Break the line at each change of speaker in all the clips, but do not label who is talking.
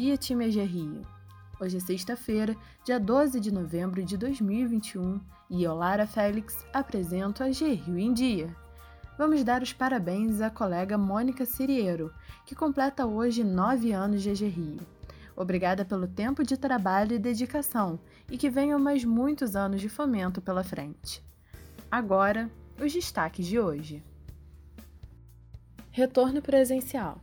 dia, time AG Rio! Hoje é sexta-feira, dia 12 de novembro de 2021 e eu, Lara Félix, apresento a AG Rio em Dia. Vamos dar os parabéns à colega Mônica Siriero, que completa hoje nove anos de AG Rio. Obrigada pelo tempo de trabalho e dedicação e que venham mais muitos anos de fomento pela frente. Agora, os destaques de hoje. Retorno presencial.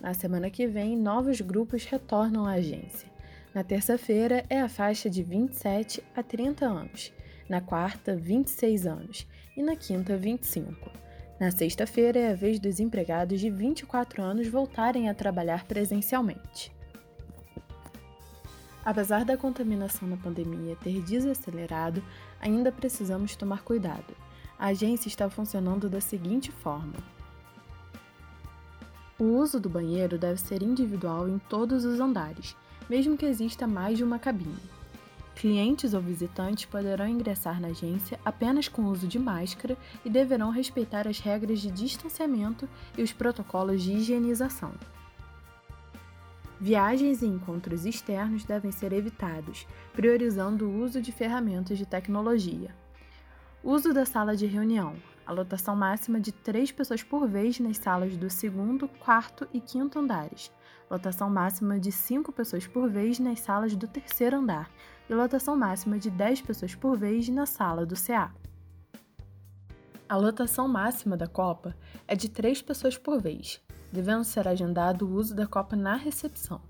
Na semana que vem, novos grupos retornam à agência. Na terça-feira é a faixa de 27 a 30 anos, na quarta, 26 anos e na quinta, 25. Na sexta-feira é a vez dos empregados de 24 anos voltarem a trabalhar presencialmente. Apesar da contaminação na pandemia ter desacelerado, ainda precisamos tomar cuidado. A agência está funcionando da seguinte forma: o uso do banheiro deve ser individual em todos os andares, mesmo que exista mais de uma cabine. Clientes ou visitantes poderão ingressar na agência apenas com uso de máscara e deverão respeitar as regras de distanciamento e os protocolos de higienização. Viagens e encontros externos devem ser evitados, priorizando o uso de ferramentas de tecnologia. Uso da sala de reunião, a lotação máxima de três pessoas por vez nas salas do segundo, quarto e quinto andares, lotação máxima de cinco pessoas por vez nas salas do terceiro andar e lotação máxima de 10 pessoas por vez na sala do CA. A lotação máxima da Copa é de três pessoas por vez, devendo ser agendado o uso da Copa na recepção.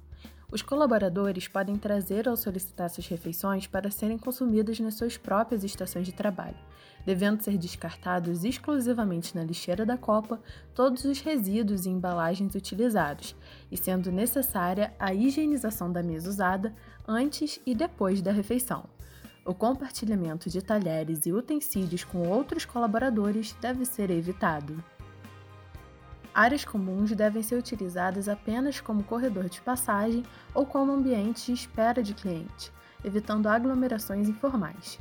Os colaboradores podem trazer ou solicitar suas refeições para serem consumidas nas suas próprias estações de trabalho, devendo ser descartados exclusivamente na lixeira da copa todos os resíduos e embalagens utilizados, e sendo necessária a higienização da mesa usada antes e depois da refeição. O compartilhamento de talheres e utensílios com outros colaboradores deve ser evitado. Áreas comuns devem ser utilizadas apenas como corredor de passagem ou como ambiente de espera de cliente, evitando aglomerações informais.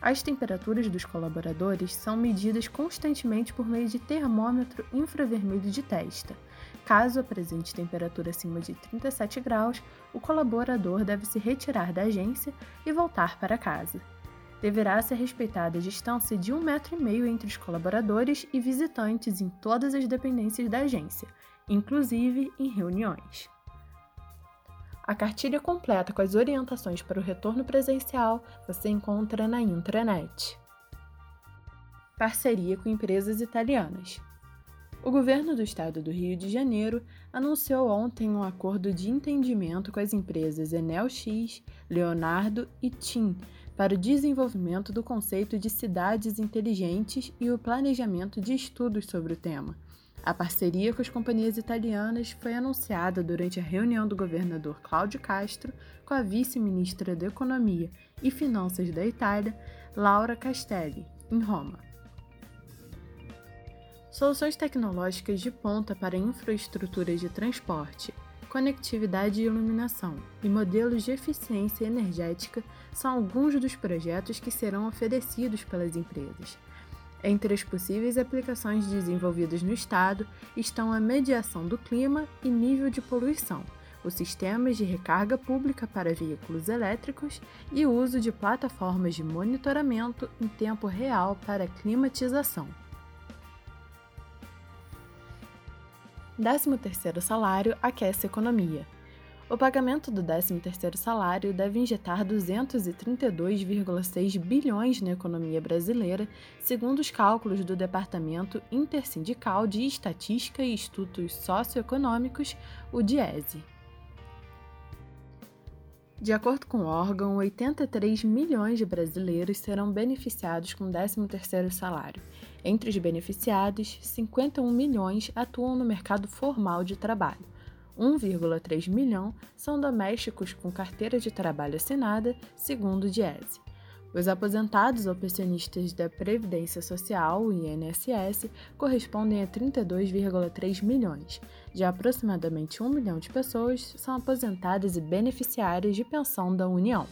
As temperaturas dos colaboradores são medidas constantemente por meio de termômetro infravermelho de testa. Caso apresente temperatura acima de 37 graus, o colaborador deve se retirar da agência e voltar para casa deverá ser respeitada a distância de um metro e meio entre os colaboradores e visitantes em todas as dependências da agência, inclusive em reuniões. A cartilha completa com as orientações para o retorno presencial você encontra na intranet. Parceria com empresas italianas. O governo do estado do Rio de Janeiro anunciou ontem um acordo de entendimento com as empresas Enel X, Leonardo e TIM para o desenvolvimento do conceito de cidades inteligentes e o planejamento de estudos sobre o tema. A parceria com as companhias italianas foi anunciada durante a reunião do governador Cláudio Castro com a vice-ministra da Economia e Finanças da Itália, Laura Castelli, em Roma. Soluções tecnológicas de ponta para infraestruturas de transporte, conectividade e iluminação e modelos de eficiência energética são alguns dos projetos que serão oferecidos pelas empresas. Entre as possíveis aplicações desenvolvidas no Estado estão a mediação do clima e nível de poluição, os sistemas de recarga pública para veículos elétricos e o uso de plataformas de monitoramento em tempo real para climatização. 13º salário aquece economia. O pagamento do 13º salário deve injetar 232,6 bilhões na economia brasileira, segundo os cálculos do Departamento Intersindical de Estatística e Estudos Socioeconômicos, o DIESE. De acordo com o órgão, 83 milhões de brasileiros serão beneficiados com o 13º salário. Entre os beneficiados, 51 milhões atuam no mercado formal de trabalho. 1,3 milhão são domésticos com carteira de trabalho assinada, segundo o Diese. Os aposentados ou pensionistas da Previdência Social, INSS, correspondem a 32,3 milhões. De aproximadamente 1 milhão de pessoas são aposentadas e beneficiárias de pensão da União.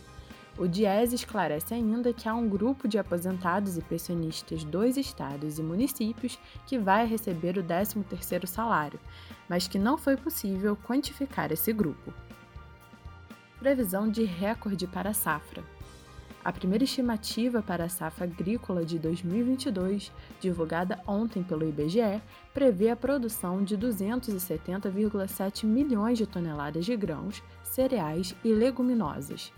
O Diese esclarece ainda que há um grupo de aposentados e pensionistas dos estados e municípios que vai receber o 13º salário, mas que não foi possível quantificar esse grupo. previsão de recorde para a safra. A primeira estimativa para a safra agrícola de 2022, divulgada ontem pelo IBGE, prevê a produção de 270,7 milhões de toneladas de grãos, cereais e leguminosas.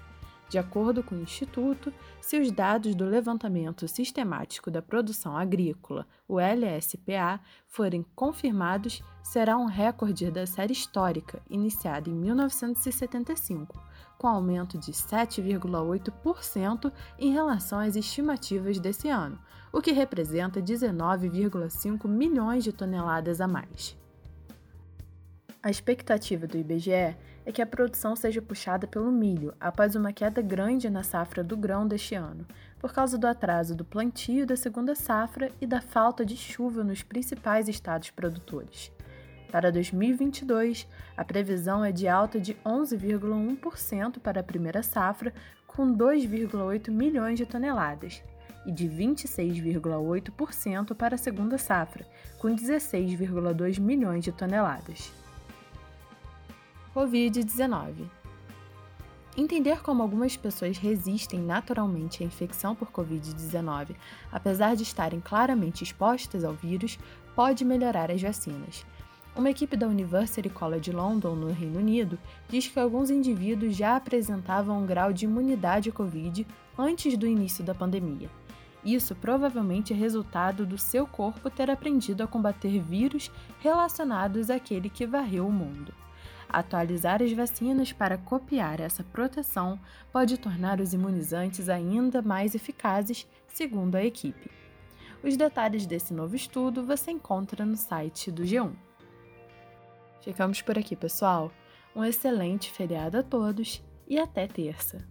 De acordo com o Instituto, se os dados do Levantamento Sistemático da Produção Agrícola, o LSPA, forem confirmados, será um recorde da série histórica, iniciada em 1975, com aumento de 7,8% em relação às estimativas desse ano, o que representa 19,5 milhões de toneladas a mais. A expectativa do IBGE é que a produção seja puxada pelo milho após uma queda grande na safra do grão deste ano, por causa do atraso do plantio da segunda safra e da falta de chuva nos principais estados produtores. Para 2022, a previsão é de alta de 11,1% para a primeira safra, com 2,8 milhões de toneladas, e de 26,8% para a segunda safra, com 16,2 milhões de toneladas. Covid-19. Entender como algumas pessoas resistem naturalmente à infecção por Covid-19, apesar de estarem claramente expostas ao vírus, pode melhorar as vacinas. Uma equipe da University College London, no Reino Unido, diz que alguns indivíduos já apresentavam um grau de imunidade à Covid antes do início da pandemia. Isso provavelmente é resultado do seu corpo ter aprendido a combater vírus relacionados àquele que varreu o mundo. Atualizar as vacinas para copiar essa proteção pode tornar os imunizantes ainda mais eficazes, segundo a equipe. Os detalhes desse novo estudo você encontra no site do G1. Ficamos por aqui, pessoal. Um excelente feriado a todos e até terça!